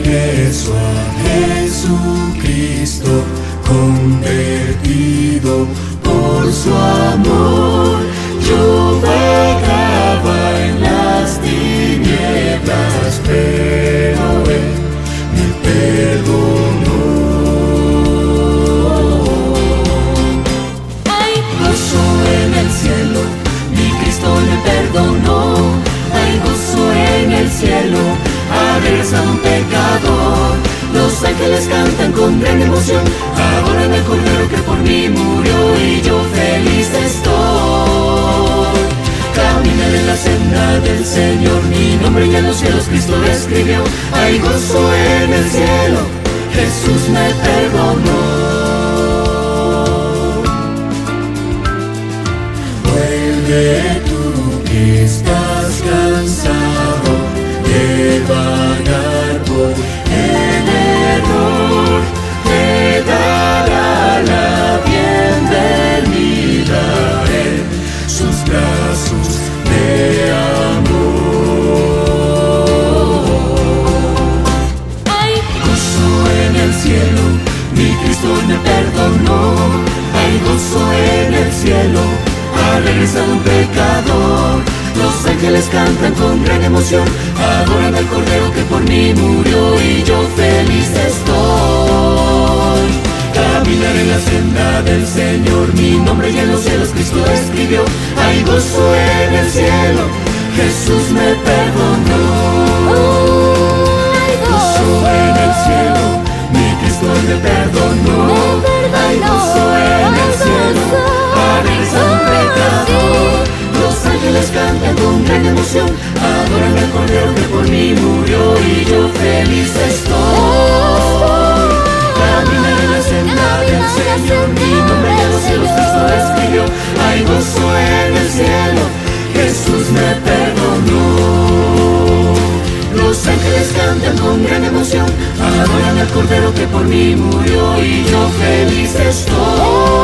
confieso a Jesucristo, convertido por su amor. Yo vagaba en las tinieblas, pero Él me perdonó. Hay gozo en el cielo, mi Cristo me perdonó. Hay gozo en el cielo, ha regresado un pecador. Ángeles cantan con gran emoción, adoran al Cordero que por mí murió y yo feliz estoy. Caminaré en la senda del Señor, mi nombre ya en los cielos Cristo lo escribió. Hay gozo en el cielo, Jesús me perdonó. Me perdonó. Hay gozo en el cielo, ha regresado un pecador. Los ángeles cantan con gran emoción, adoran al Cordero que por mí murió y yo feliz estoy. Caminaré en la senda del Señor, mi nombre ya en los cielos Cristo escribió. Hay gozo en el cielo, Jesús me perdonó. Con gran emoción, al Cordero que por mí murió y yo feliz estoy. Caminaré en la senda del Señor, mi nombre en los cielos Cristo escribió. Hay gozo en el cielo, Jesús me perdonó. Los ángeles cantan con gran emoción, adoran al Cordero que por mí murió y yo feliz estoy.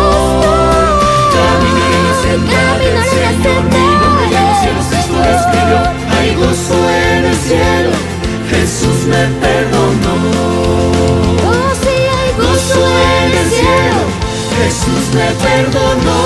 me perdonó.